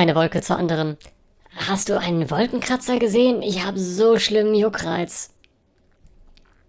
Eine Wolke zur anderen. Hast du einen Wolkenkratzer gesehen? Ich habe so schlimmen Juckreiz.